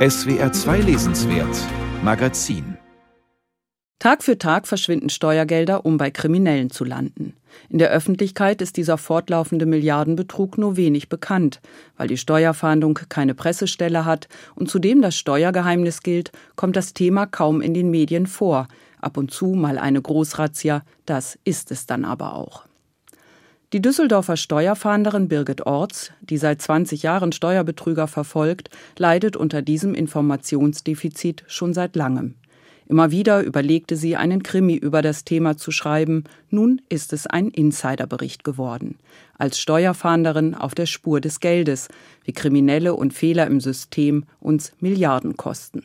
SWR 2 Lesenswert Magazin Tag für Tag verschwinden Steuergelder, um bei Kriminellen zu landen. In der Öffentlichkeit ist dieser fortlaufende Milliardenbetrug nur wenig bekannt, weil die Steuerfahndung keine Pressestelle hat und zudem das Steuergeheimnis gilt, kommt das Thema kaum in den Medien vor. Ab und zu mal eine Großrazzia, das ist es dann aber auch. Die Düsseldorfer Steuerfahnderin Birgit Orts, die seit 20 Jahren Steuerbetrüger verfolgt, leidet unter diesem Informationsdefizit schon seit langem. Immer wieder überlegte sie, einen Krimi über das Thema zu schreiben. Nun ist es ein Insiderbericht geworden. Als Steuerfahnderin auf der Spur des Geldes, wie Kriminelle und Fehler im System uns Milliarden kosten.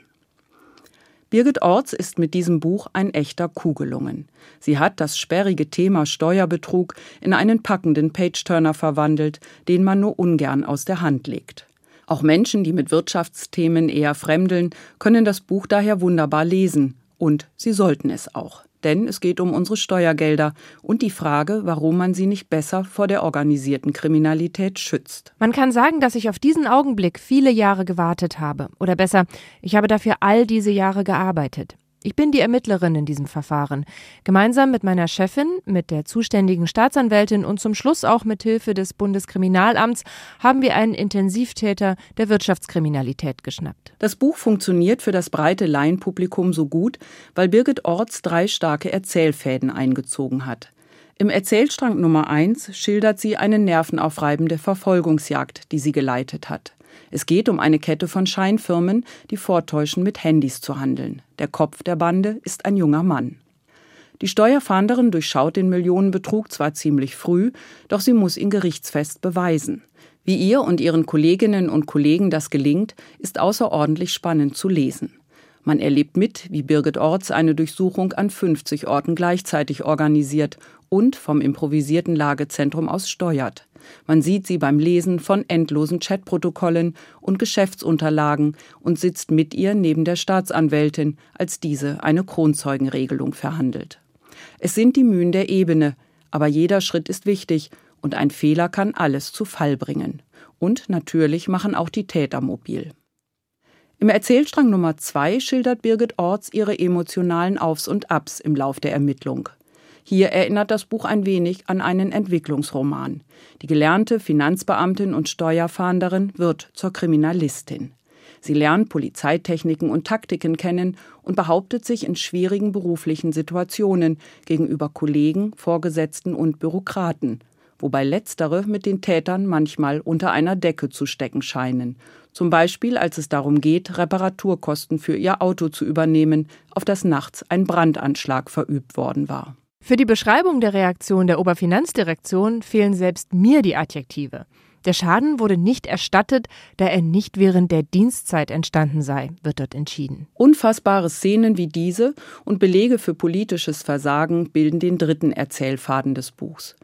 Birgit Orts ist mit diesem Buch ein echter Kuh gelungen. Sie hat das sperrige Thema Steuerbetrug in einen packenden Page-Turner verwandelt, den man nur ungern aus der Hand legt. Auch Menschen, die mit Wirtschaftsthemen eher fremdeln, können das Buch daher wunderbar lesen. Und sie sollten es auch denn es geht um unsere Steuergelder und die Frage, warum man sie nicht besser vor der organisierten Kriminalität schützt. Man kann sagen, dass ich auf diesen Augenblick viele Jahre gewartet habe. Oder besser, ich habe dafür all diese Jahre gearbeitet. Ich bin die Ermittlerin in diesem Verfahren. Gemeinsam mit meiner Chefin, mit der zuständigen Staatsanwältin und zum Schluss auch mit Hilfe des Bundeskriminalamts haben wir einen Intensivtäter der Wirtschaftskriminalität geschnappt. Das Buch funktioniert für das breite Laienpublikum so gut, weil Birgit Orts drei starke Erzählfäden eingezogen hat. Im Erzählstrang Nummer eins schildert sie eine nervenaufreibende Verfolgungsjagd, die sie geleitet hat. Es geht um eine Kette von Scheinfirmen, die vortäuschen, mit Handys zu handeln. Der Kopf der Bande ist ein junger Mann. Die Steuerfahnderin durchschaut den Millionenbetrug zwar ziemlich früh, doch sie muss ihn gerichtsfest beweisen. Wie ihr und ihren Kolleginnen und Kollegen das gelingt, ist außerordentlich spannend zu lesen. Man erlebt mit, wie Birgit Orts eine Durchsuchung an 50 Orten gleichzeitig organisiert und vom improvisierten Lagezentrum aus steuert. Man sieht sie beim Lesen von endlosen Chatprotokollen und Geschäftsunterlagen und sitzt mit ihr neben der Staatsanwältin, als diese eine Kronzeugenregelung verhandelt. Es sind die Mühen der Ebene, aber jeder Schritt ist wichtig und ein Fehler kann alles zu Fall bringen. Und natürlich machen auch die Täter mobil. Im Erzählstrang Nummer zwei schildert Birgit Orts ihre emotionalen Aufs und Abs im Lauf der Ermittlung. Hier erinnert das Buch ein wenig an einen Entwicklungsroman. Die gelernte Finanzbeamtin und Steuerfahnderin wird zur Kriminalistin. Sie lernt Polizeitechniken und Taktiken kennen und behauptet sich in schwierigen beruflichen Situationen gegenüber Kollegen, Vorgesetzten und Bürokraten, wobei letztere mit den Tätern manchmal unter einer Decke zu stecken scheinen. Zum Beispiel, als es darum geht, Reparaturkosten für ihr Auto zu übernehmen, auf das nachts ein Brandanschlag verübt worden war. Für die Beschreibung der Reaktion der Oberfinanzdirektion fehlen selbst mir die Adjektive. Der Schaden wurde nicht erstattet, da er nicht während der Dienstzeit entstanden sei, wird dort entschieden. Unfassbare Szenen wie diese und Belege für politisches Versagen bilden den dritten Erzählfaden des Buchs.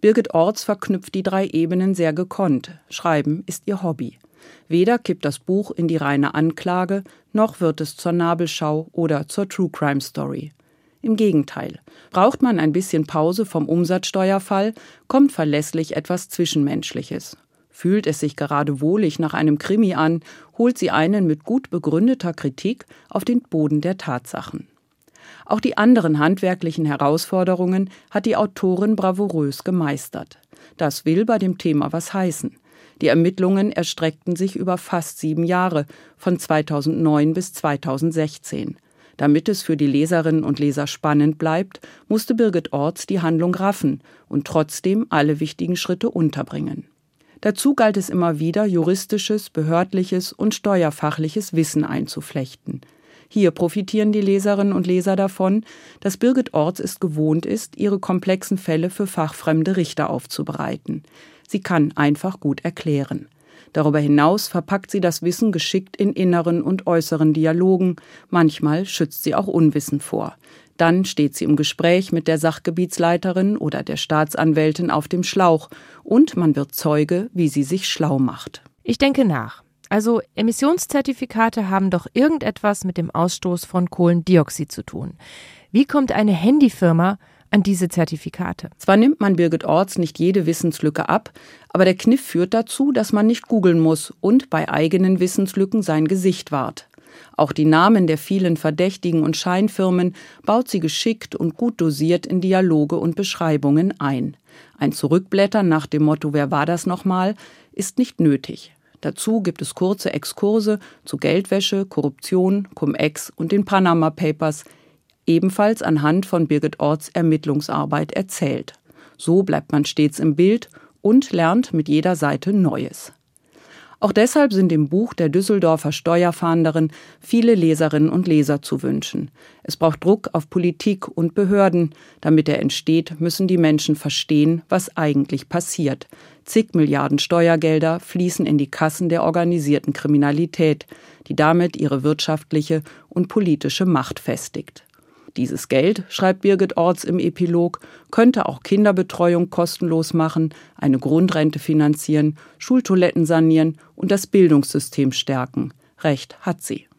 Birgit Orts verknüpft die drei Ebenen sehr gekonnt. Schreiben ist ihr Hobby. Weder kippt das Buch in die reine Anklage, noch wird es zur Nabelschau oder zur True Crime Story. Im Gegenteil. Braucht man ein bisschen Pause vom Umsatzsteuerfall, kommt verlässlich etwas Zwischenmenschliches. Fühlt es sich gerade wohlig nach einem Krimi an, holt sie einen mit gut begründeter Kritik auf den Boden der Tatsachen. Auch die anderen handwerklichen Herausforderungen hat die Autorin bravourös gemeistert. Das will bei dem Thema was heißen. Die Ermittlungen erstreckten sich über fast sieben Jahre, von 2009 bis 2016. Damit es für die Leserinnen und Leser spannend bleibt, musste Birgit Orts die Handlung raffen und trotzdem alle wichtigen Schritte unterbringen. Dazu galt es immer wieder, juristisches, behördliches und steuerfachliches Wissen einzuflechten. Hier profitieren die Leserinnen und Leser davon, dass Birgit Orts es gewohnt ist, ihre komplexen Fälle für fachfremde Richter aufzubereiten. Sie kann einfach gut erklären. Darüber hinaus verpackt sie das Wissen geschickt in inneren und äußeren Dialogen, manchmal schützt sie auch Unwissen vor. Dann steht sie im Gespräch mit der Sachgebietsleiterin oder der Staatsanwältin auf dem Schlauch und man wird Zeuge, wie sie sich schlau macht. Ich denke nach. Also Emissionszertifikate haben doch irgendetwas mit dem Ausstoß von Kohlendioxid zu tun. Wie kommt eine Handyfirma an diese Zertifikate. Zwar nimmt man Birgit Orts nicht jede Wissenslücke ab, aber der Kniff führt dazu, dass man nicht googeln muss und bei eigenen Wissenslücken sein Gesicht wahrt. Auch die Namen der vielen Verdächtigen und Scheinfirmen baut sie geschickt und gut dosiert in Dialoge und Beschreibungen ein. Ein Zurückblättern nach dem Motto Wer war das nochmal ist nicht nötig. Dazu gibt es kurze Exkurse zu Geldwäsche, Korruption, Cum-Ex und den Panama Papers, ebenfalls anhand von Birgit Orts Ermittlungsarbeit erzählt. So bleibt man stets im Bild und lernt mit jeder Seite Neues. Auch deshalb sind im Buch der Düsseldorfer Steuerfahnderin viele Leserinnen und Leser zu wünschen. Es braucht Druck auf Politik und Behörden. Damit er entsteht, müssen die Menschen verstehen, was eigentlich passiert. Zig Milliarden Steuergelder fließen in die Kassen der organisierten Kriminalität, die damit ihre wirtschaftliche und politische Macht festigt. Dieses Geld, schreibt Birgit Orts im Epilog, könnte auch Kinderbetreuung kostenlos machen, eine Grundrente finanzieren, Schultoiletten sanieren und das Bildungssystem stärken. Recht hat sie.